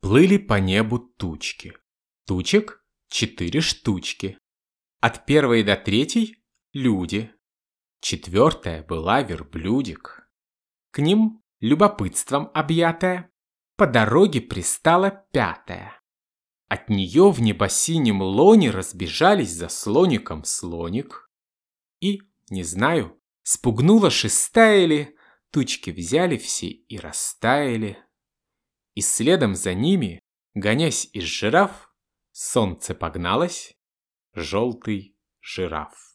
Плыли по небу тучки. Тучек четыре штучки. От первой до третьей – люди. Четвертая была верблюдик. К ним, любопытством объятая, по дороге пристала пятая. От нее в небосинем лоне разбежались за слоником слоник. И, не знаю, спугнула шестая ли, тучки взяли все и растаяли. И следом за ними, гонясь из жираф, солнце погналось, желтый жираф.